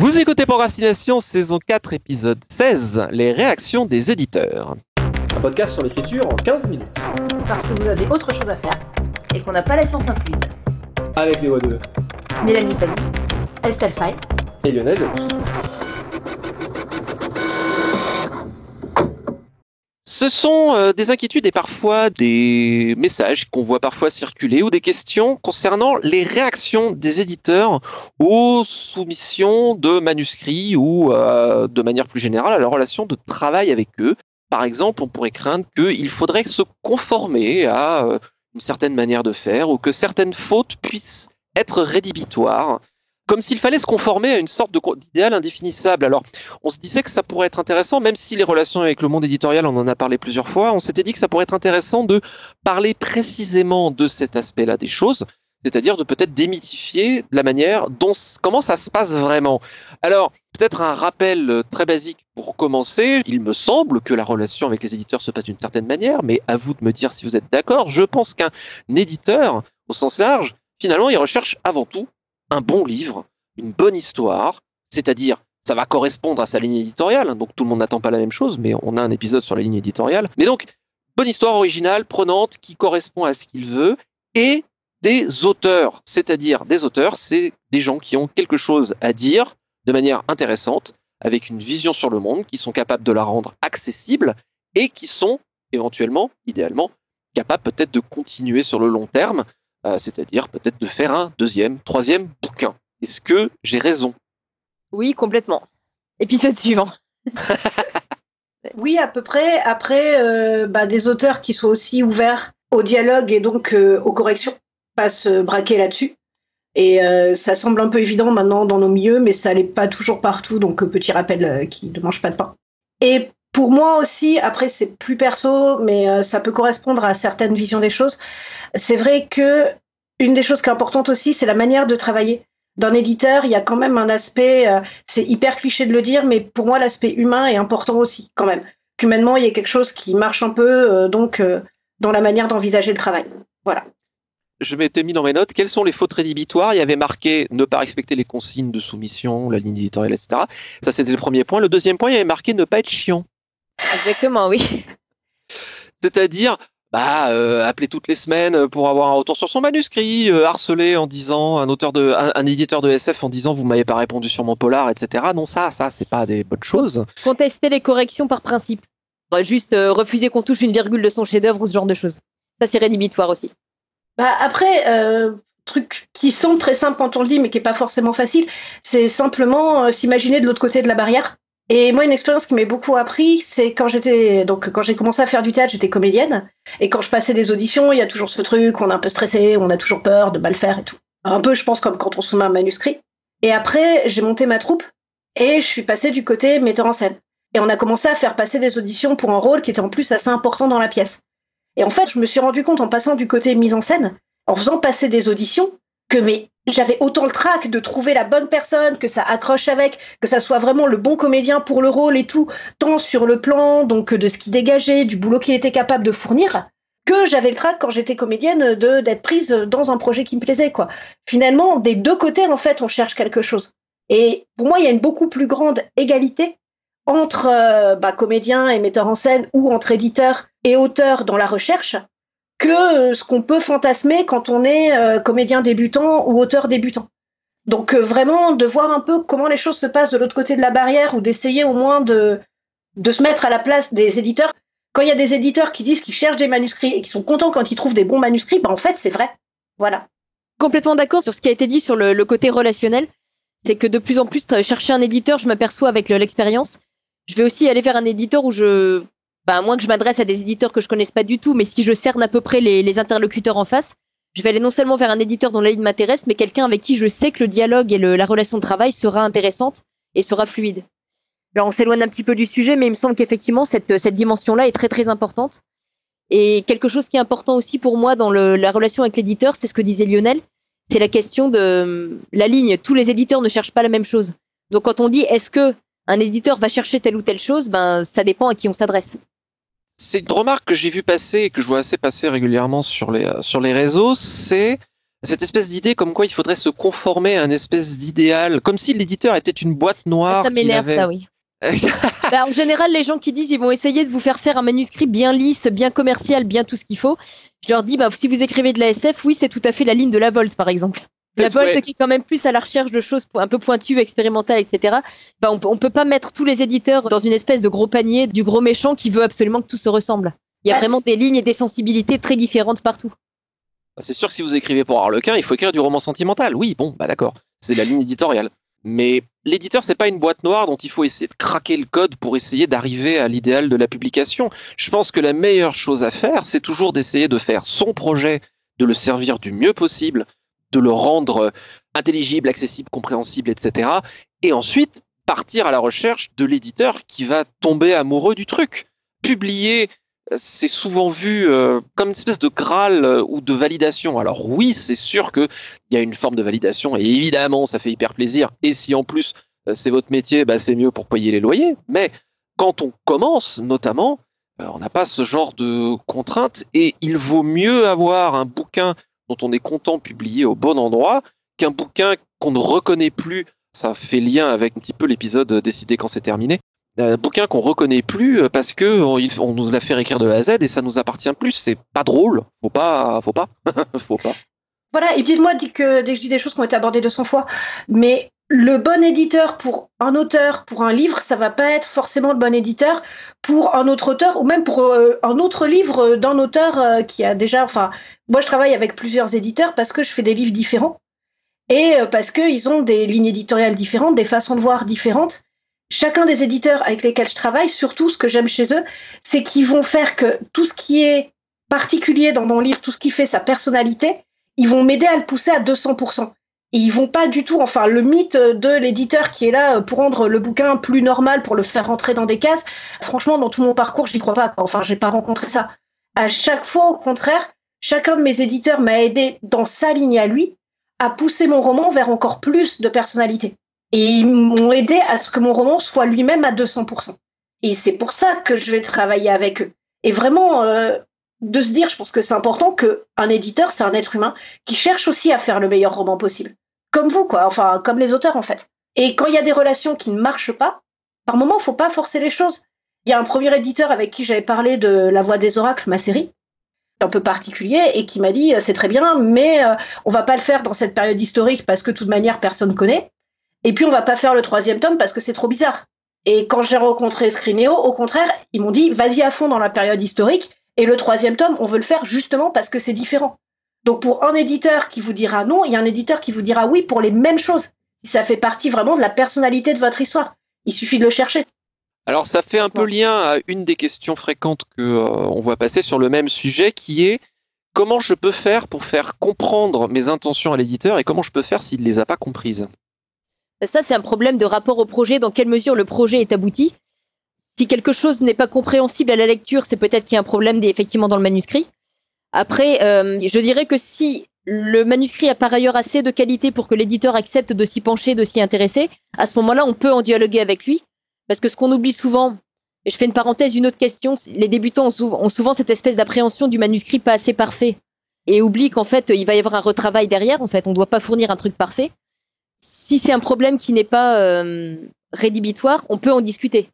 Vous écoutez Procrastination, saison 4, épisode 16, les réactions des éditeurs. Un podcast sur l'écriture en 15 minutes. Parce que vous avez autre chose à faire et qu'on n'a pas la science infuse. Avec les voix de Mélanie Fazi, Estelle Fay et Lionel Delous. Ce sont euh, des inquiétudes et parfois des messages qu'on voit parfois circuler ou des questions concernant les réactions des éditeurs aux soumissions de manuscrits ou euh, de manière plus générale à la relation de travail avec eux. Par exemple, on pourrait craindre qu'il faudrait se conformer à euh, une certaine manière de faire ou que certaines fautes puissent être rédhibitoires comme s'il fallait se conformer à une sorte d'idéal indéfinissable. Alors, on se disait que ça pourrait être intéressant, même si les relations avec le monde éditorial, on en a parlé plusieurs fois, on s'était dit que ça pourrait être intéressant de parler précisément de cet aspect-là des choses, c'est-à-dire de peut-être démythifier la manière dont comment ça se passe vraiment. Alors, peut-être un rappel très basique pour commencer. Il me semble que la relation avec les éditeurs se passe d'une certaine manière, mais à vous de me dire si vous êtes d'accord. Je pense qu'un éditeur, au sens large, finalement, il recherche avant tout un bon livre, une bonne histoire, c'est-à-dire ça va correspondre à sa ligne éditoriale, hein, donc tout le monde n'attend pas la même chose, mais on a un épisode sur la ligne éditoriale. Mais donc, bonne histoire originale, prenante, qui correspond à ce qu'il veut, et des auteurs, c'est-à-dire des auteurs, c'est des gens qui ont quelque chose à dire de manière intéressante, avec une vision sur le monde, qui sont capables de la rendre accessible, et qui sont éventuellement, idéalement, capables peut-être de continuer sur le long terme, euh, c'est-à-dire peut-être de faire un deuxième, troisième bouquin. Est-ce que j'ai raison? Oui, complètement. Épisode suivant. oui, à peu près. Après, euh, bah, des auteurs qui soient aussi ouverts au dialogue et donc euh, aux corrections, pas se braquer là-dessus. Et ça semble un peu évident maintenant dans nos milieux, mais ça n'est pas toujours partout. Donc, petit rappel qui ne mange pas de pain. Et pour moi aussi, après c'est plus perso, mais ça peut correspondre à certaines visions des choses. C'est vrai que une des choses qui est importante aussi, c'est la manière de travailler. D'un éditeur, il y a quand même un aspect, euh, c'est hyper cliché de le dire, mais pour moi, l'aspect humain est important aussi, quand même. Qu'humainement, il y a quelque chose qui marche un peu, euh, donc, euh, dans la manière d'envisager le travail. Voilà. Je m'étais mis dans mes notes, quelles sont les fautes rédhibitoires? Il y avait marqué ne pas respecter les consignes de soumission, la ligne éditoriale, etc. Ça, c'était le premier point. Le deuxième point, il y avait marqué ne pas être chiant. Exactement, oui. C'est-à-dire, bah, euh, appeler toutes les semaines pour avoir un retour sur son manuscrit, euh, harceler en disant un auteur de, un, éditeur de SF en disant vous m'avez pas répondu sur mon polar, etc. Non, ça, ça, c'est pas des bonnes choses. Contester les corrections par principe. Juste euh, refuser qu'on touche une virgule de son chef-d'œuvre ou ce genre de choses. Ça, c'est rédhibitoire aussi. Bah après, truc qui semble très simple quand on le dit, mais qui est pas forcément facile, c'est simplement s'imaginer de l'autre côté de la barrière. Et moi, une expérience qui m'a beaucoup appris, c'est quand j'étais donc quand j'ai commencé à faire du théâtre, j'étais comédienne, et quand je passais des auditions, il y a toujours ce truc, on est un peu stressé, on a toujours peur de mal faire et tout. Un peu, je pense, comme quand on soumet un manuscrit. Et après, j'ai monté ma troupe et je suis passée du côté metteur en scène. Et on a commencé à faire passer des auditions pour un rôle qui était en plus assez important dans la pièce. Et en fait, je me suis rendu compte en passant du côté mise en scène, en faisant passer des auditions, que mais j'avais autant le trac de trouver la bonne personne, que ça accroche avec, que ça soit vraiment le bon comédien pour le rôle et tout, tant sur le plan donc de ce qu'il dégageait, du boulot qu'il était capable de fournir, que j'avais le trac quand j'étais comédienne de d'être prise dans un projet qui me plaisait quoi. Finalement, des deux côtés en fait, on cherche quelque chose. Et pour moi, il y a une beaucoup plus grande égalité entre euh, bah, comédiens et metteurs en scène ou entre éditeurs et auteurs dans la recherche que euh, ce qu'on peut fantasmer quand on est euh, comédien débutant ou auteur débutant. Donc euh, vraiment de voir un peu comment les choses se passent de l'autre côté de la barrière ou d'essayer au moins de, de se mettre à la place des éditeurs. Quand il y a des éditeurs qui disent qu'ils cherchent des manuscrits et qui sont contents quand ils trouvent des bons manuscrits, bah en fait c'est vrai. Voilà. Complètement d'accord sur ce qui a été dit sur le, le côté relationnel. C'est que de plus en plus, chercher un éditeur, je m'aperçois avec l'expérience. Je vais aussi aller vers un éditeur où je bah, à moins que je m'adresse à des éditeurs que je connaisse pas du tout, mais si je cerne à peu près les, interlocuteurs en face, je vais aller non seulement vers un éditeur dont la ligne m'intéresse, mais quelqu'un avec qui je sais que le dialogue et la relation de travail sera intéressante et sera fluide. Alors on s'éloigne un petit peu du sujet, mais il me semble qu'effectivement cette, dimension-là est très très importante. Et quelque chose qui est important aussi pour moi dans la relation avec l'éditeur, c'est ce que disait Lionel, c'est la question de la ligne. Tous les éditeurs ne cherchent pas la même chose. Donc quand on dit est-ce que un éditeur va chercher telle ou telle chose, ben ça dépend à qui on s'adresse. C'est une remarque que j'ai vu passer et que je vois assez passer régulièrement sur les, euh, sur les réseaux, c'est cette espèce d'idée comme quoi il faudrait se conformer à une espèce d'idéal, comme si l'éditeur était une boîte noire. Ça m'énerve, ça, oui. Bah, en général, les gens qui disent ils vont essayer de vous faire faire un manuscrit bien lisse, bien commercial, bien tout ce qu'il faut. Je leur dis bah, si vous écrivez de la SF, oui, c'est tout à fait la ligne de la Volt, par exemple. La Ouais. qui est quand même plus à la recherche de choses un peu pointues, expérimentales, etc. Bah, on, peut- on peut pas mettre tous les éditeurs dans une espèce de gros panier du gros méchant qui veut absolument que tout se ressemble. Il y a Bah, vraiment des lignes et des sensibilités très différentes partout. C'est sûr que si vous écrivez pour Harlequin, il faut écrire du roman sentimental. Oui, bon, bah d'accord, c'est la ligne éditoriale. Mais l'éditeur, c'est pas une boîte noire dont il faut essayer de craquer le code pour essayer d'arriver à l'idéal de la publication. Je pense que la meilleure chose à faire, c'est toujours d'essayer de faire son projet, de le servir du mieux possible, de le rendre euh, intelligible, accessible, compréhensible, etc. Et ensuite, partir à la recherche de l'éditeur qui va tomber amoureux du truc. Publier c'est souvent vu euh, comme une espèce de graal euh, ou de validation. Alors oui, c'est sûr qu'il y a une forme de validation et évidemment, ça fait hyper plaisir. Et si en plus euh, c'est votre métier, bah, c'est mieux pour payer les loyers. Mais quand on commence, notamment, euh, on n'a pas ce genre de contraintes et il vaut mieux avoir un bouquin dont on est content publié au bon endroit qu'un bouquin qu'on ne reconnaît plus. Ça fait lien avec un petit peu l'épisode décidé quand c'est terminé un bouquin qu'on reconnaît plus euh, parce que on, nous l'a fait écrire de A à Z et ça nous appartient plus. C'est pas drôle. Faut pas, faut pas, faut pas. Voilà, et dites-moi dit que dès que je dis des choses qui ont été abordées 200 fois, mais le bon éditeur pour un auteur, pour un livre, ça va pas être forcément le bon éditeur pour un autre auteur ou même pour euh, un autre livre d'un auteur euh, qui a déjà. Enfin, moi, je travaille avec plusieurs éditeurs parce que je fais des livres différents et euh, parce qu'ils ont des lignes éditoriales différentes, des façons de voir différentes. Chacun des éditeurs avec lesquels je travaille, surtout ce que j'aime chez eux, c'est qu'ils vont faire que tout ce qui est particulier dans mon livre, tout ce qui fait sa personnalité, ils vont m'aider à le pousser à 200%. Ils vont pas du tout, enfin, le mythe de l'éditeur qui est là pour rendre le bouquin plus normal, pour le faire rentrer dans des cases, franchement, dans tout mon parcours, je n'y crois pas. Enfin, j'ai pas rencontré ça. À chaque fois, au contraire, chacun de mes éditeurs m'a aidé dans sa ligne à lui à pousser mon roman vers encore plus de personnalité. Et ils m'ont aidé à ce que mon roman soit lui-même à 200%. Et c'est pour ça que je vais travailler avec eux. Et vraiment, euh, de se dire, je pense que c'est important qu'un éditeur, c'est un être humain qui cherche aussi à faire le meilleur roman possible. Comme vous, quoi. Enfin, comme les auteurs, en fait. Et quand il y a des relations qui ne marchent pas, par moment, faut pas forcer les choses. Il y a un premier éditeur avec qui j'avais parlé de La Voix des Oracles, ma série, un peu particulier, et qui m'a dit, euh, c'est très bien, mais euh, on va pas le faire dans cette période historique parce que de toute manière, personne connaît. Et puis, on va pas faire le troisième tome parce que c'est trop bizarre. Et quand j'ai rencontré Scrineo, au contraire, ils m'ont dit, vas-y à fond dans la période historique, et le troisième tome, on veut le faire justement parce que c'est différent. Donc pour un éditeur qui vous dira non, il y a un éditeur qui vous dira oui pour les mêmes choses. Si ça fait partie vraiment de la personnalité de votre histoire. Il suffit de le chercher. Alors ça fait un peu lien à une des questions fréquentes que euh, on voit passer sur le même sujet, qui est comment je peux faire pour faire comprendre mes intentions à l'éditeur et comment je peux faire s'il les a pas comprises? Ça, c'est un problème de rapport au projet, dans quelle mesure le projet est abouti. Si quelque chose n'est pas compréhensible à la lecture, c'est peut-être qu'il y a un problème effectivement dans le manuscrit. Après, euh, je dirais que si le manuscrit a par ailleurs assez de qualité pour que l'éditeur accepte de s'y pencher, de s'y intéresser, à ce moment-là, on peut en dialoguer avec lui. Parce que ce qu'on oublie souvent, et je fais une parenthèse, une autre question, les débutants ont souvent, cette espèce d'appréhension du manuscrit pas assez parfait et oublient qu'en fait, il va y avoir un retravail derrière. En fait, on ne doit pas fournir un truc parfait. Si c'est un problème qui n'est pas euh, rédhibitoire, on peut en discuter.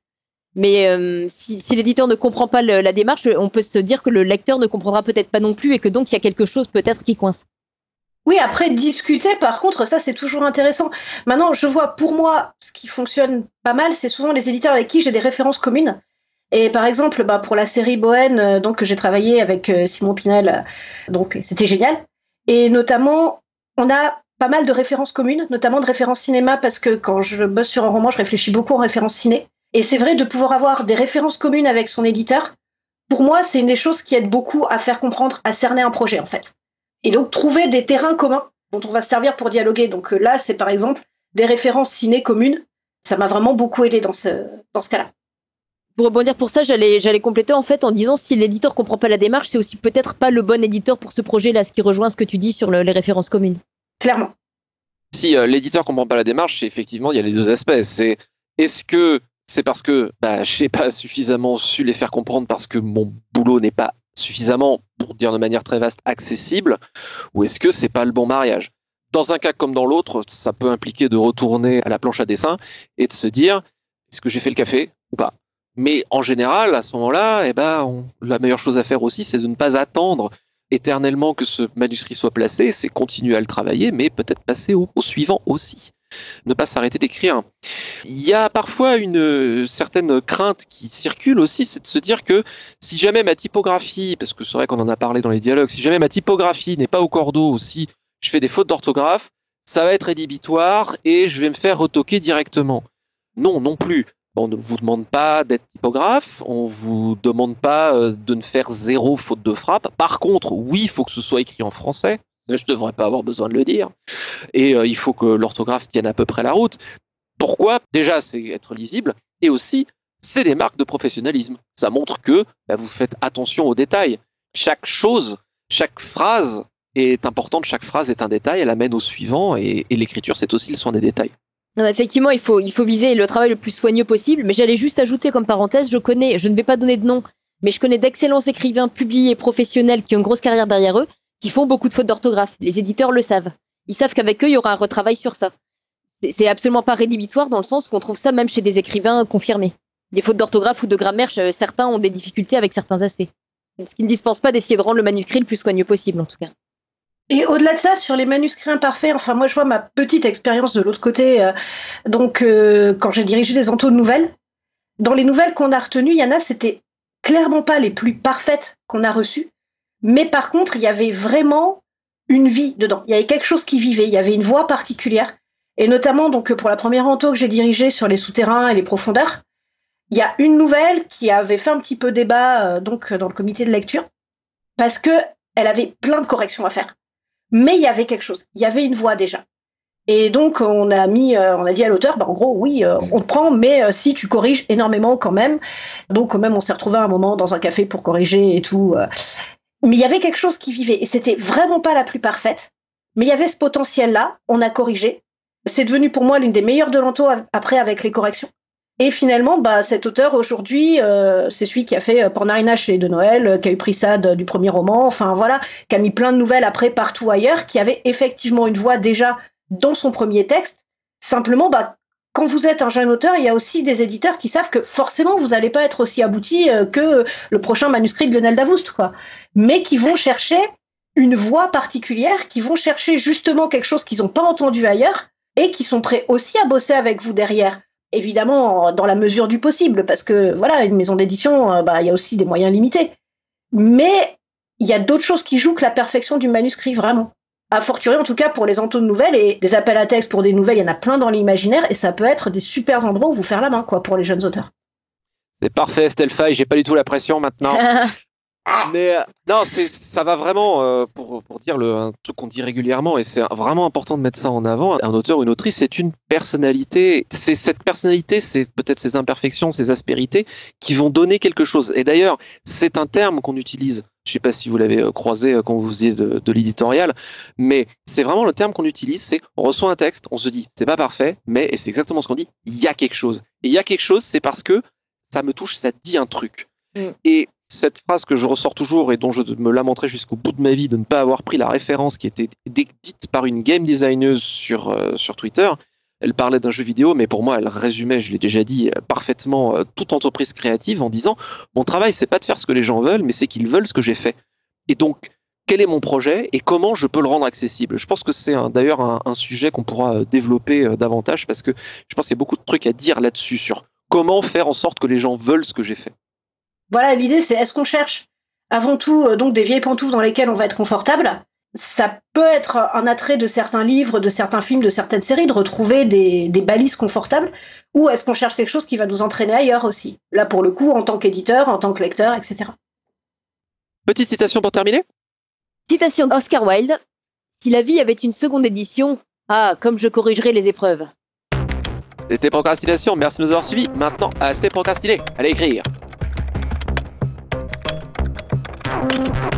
Mais euh, si, l'éditeur ne comprend pas la démarche, on peut se dire que le lecteur ne comprendra peut-être pas non plus et que donc il y a quelque chose peut-être qui coince. Oui, après discuter, par contre, ça c'est toujours intéressant. Maintenant, je vois pour moi ce qui fonctionne pas mal, c'est souvent les éditeurs avec qui j'ai des références communes. Et par exemple, bah, pour la série Bohen, euh, donc que j'ai travaillé avec euh, Simon Pinel, donc c'était génial. Et notamment, on a pas mal de références communes, notamment de références cinéma, parce que quand je bosse sur un roman, je réfléchis beaucoup en références ciné. Et c'est vrai de pouvoir avoir des références communes avec son éditeur. Pour moi, c'est une des choses qui aide beaucoup à faire comprendre, à cerner un projet en fait. Et donc trouver des terrains communs dont on va se servir pour dialoguer. Donc euh, là, c'est par exemple des références ciné communes. Ça m'a vraiment beaucoup aidé dans ce, dans ce cas-là. Pour rebondir pour ça, j'allais j'allais compléter en fait en disant si l'éditeur comprend pas la démarche, c'est aussi peut-être pas le bon éditeur pour ce projet-là, ce qui rejoint ce que tu dis sur le- les références communes. Clairement. Si euh, l'éditeur comprend pas la démarche, c'est effectivement il y a les deux aspects. C'est est-ce que c'est parce que bah, j'ai pas suffisamment su les faire comprendre parce que mon boulot n'est pas suffisamment, pour dire de manière très vaste, accessible, ou est-ce que c'est pas le bon mariage? Dans un cas comme dans l'autre, ça peut impliquer de retourner à la planche à dessin et de se dire est-ce que j'ai fait le café ou pas? Mais en général, à ce moment-là, eh ben, la meilleure chose à faire aussi, c'est de ne pas attendre éternellement que ce manuscrit soit placé, c'est continuer à le travailler, mais peut-être passer au, suivant aussi. Ne pas s'arrêter d'écrire. Il y a parfois une euh, certaine crainte qui circule aussi, c'est de se dire que si jamais ma typographie, parce que c'est vrai qu'on en a parlé dans les dialogues, si jamais ma typographie n'est pas au cordeau aussi, je fais des fautes d'orthographe, ça va être rédhibitoire et je vais me faire retoquer directement. Non, non plus. On ne vous demande pas d'être typographe, on vous demande pas euh, de ne faire zéro faute de frappe. Par contre, oui, il faut que ce soit écrit en français. Je ne devrais pas avoir besoin de le dire. Et euh, il faut que l'orthographe tienne à peu près la route. Pourquoi? Déjà, c'est être lisible. Et aussi, c'est des marques de professionnalisme. Ça montre que bah, vous faites attention aux détails. Chaque chose, chaque phrase est importante. Chaque phrase est un détail. Elle amène au suivant. Et, et l'écriture, c'est aussi le soin des détails. Effectivement, il faut, viser le travail le plus soigneux possible. Mais j'allais juste ajouter comme parenthèse, je connais, je ne vais pas donner de nom, mais je connais d'excellents écrivains publiés professionnels qui ont une grosse carrière derrière eux, qui font beaucoup de fautes d'orthographe. Les éditeurs le savent. Ils savent qu'avec eux, il y aura un retravail sur ça. C'est absolument pas rédhibitoire dans le sens où on trouve ça même chez des écrivains confirmés. Des fautes d'orthographe ou de grammaire, certains ont des difficultés avec certains aspects. Ce qui ne dispense pas d'essayer de rendre le manuscrit le plus soigneux possible, en tout cas. Et au-delà de ça, sur les manuscrits imparfaits, enfin moi je vois ma petite expérience de l'autre côté. Euh, donc euh, quand j'ai dirigé les entos de nouvelles, dans les nouvelles qu'on a retenues, il y en a, c'était clairement pas les plus parfaites qu'on a reçues, mais par contre il y avait vraiment une vie dedans. Il y avait quelque chose qui vivait, il y avait une voix particulière. Et notamment donc pour la première entour que j'ai dirigée sur les souterrains et les profondeurs, il y a une nouvelle qui avait fait un petit peu débat euh, donc dans le comité de lecture parce que elle avait plein de corrections à faire mais il y avait quelque chose, il y avait une voix déjà. Et donc on a mis, euh, on a dit à l'auteur, bah, en gros oui, euh, on te prend, mais euh, si tu corriges énormément quand même. Donc quand même on s'est retrouvé un moment dans un café pour corriger et tout. Mais il y avait quelque chose qui vivait et c'était vraiment pas la plus parfaite, mais il y avait ce potentiel là. On a corrigé. C'est devenu pour moi l'une des meilleures de l'ento après avec les corrections. Et finalement, bah, cet auteur aujourd'hui, euh, c'est celui qui a fait euh, Pornarina chez De Noël, euh, qui a eu pris ça du premier roman, enfin voilà, qui a mis plein de nouvelles après partout ailleurs, qui avait effectivement une voix déjà dans son premier texte. Simplement, bah, quand vous êtes un jeune auteur, il y a aussi des éditeurs qui savent que forcément vous n'allez pas être aussi abouti que le prochain manuscrit de Lionel Davoust, quoi. Mais qui vont chercher une voix particulière, qui vont chercher justement quelque chose qu'ils n'ont pas entendu ailleurs et qui sont prêts aussi à bosser avec vous derrière évidemment dans la mesure du possible, parce que voilà, une maison d'édition, euh, bah, il y a aussi des moyens limités. Mais il y a d'autres choses qui jouent que la perfection du manuscrit, vraiment. A fortiori, en tout cas, pour les entos de nouvelles et des appels à texte pour des nouvelles, il y en a plein dans l'imaginaire et ça peut être des super endroits où vous faire la main, quoi, pour les jeunes auteurs. C'est parfait, Stelfa, j'ai pas du tout la pression maintenant. Mais euh, non, ça va vraiment euh, pour, pour dire le, un truc qu'on dit régulièrement et c'est vraiment important de mettre ça en avant. Un auteur ou une autrice, c'est une personnalité. C'est cette personnalité, c'est peut-être ses imperfections, ses aspérités qui vont donner quelque chose. Et d'ailleurs, c'est un terme qu'on utilise. Je sais pas si vous l'avez euh, croisé quand vous faisiez de, de l'éditorial, mais c'est vraiment le terme qu'on utilise. C'est on reçoit un texte, on se dit c'est pas parfait, mais et c'est exactement ce qu'on dit. Il y a quelque chose. Et il y a quelque chose, c'est parce que ça me touche, ça dit un truc. Mm. Et cette phrase que je ressors toujours et dont je me lamenterai jusqu'au bout de ma vie de ne pas avoir pris la référence qui était dite par une game designer sur, euh, sur Twitter. Elle parlait d'un jeu vidéo, mais pour moi, elle résumait, je l'ai déjà dit, euh, parfaitement euh, toute entreprise créative en disant Mon travail, c'est pas de faire ce que les gens veulent, mais c'est qu'ils veulent ce que j'ai fait. Et donc, quel est mon projet et comment je peux le rendre accessible? Je pense que c'est d'ailleurs un, sujet qu'on pourra développer davantage parce que je pense qu'il y a beaucoup de trucs à dire là-dessus sur comment faire en sorte que les gens veulent ce que j'ai fait. Voilà, l'idée c'est est-ce qu'on cherche avant tout euh, donc des vieilles pantoufles dans lesquelles on va être confortable? Ça peut être un attrait de certains livres, de certains films, de certaines séries, de retrouver des, balises confortables, ou est-ce qu'on cherche quelque chose qui va nous entraîner ailleurs aussi? Là, pour le coup, en tant qu'éditeur, en tant que lecteur, etc. Petite citation pour terminer? Citation d'Oscar Wilde. Si la vie avait une seconde édition, ah, comme je corrigerais les épreuves. C'était Procrastination, merci de nous avoir suivis. Maintenant, assez procrastiné, allez écrire. Thank you.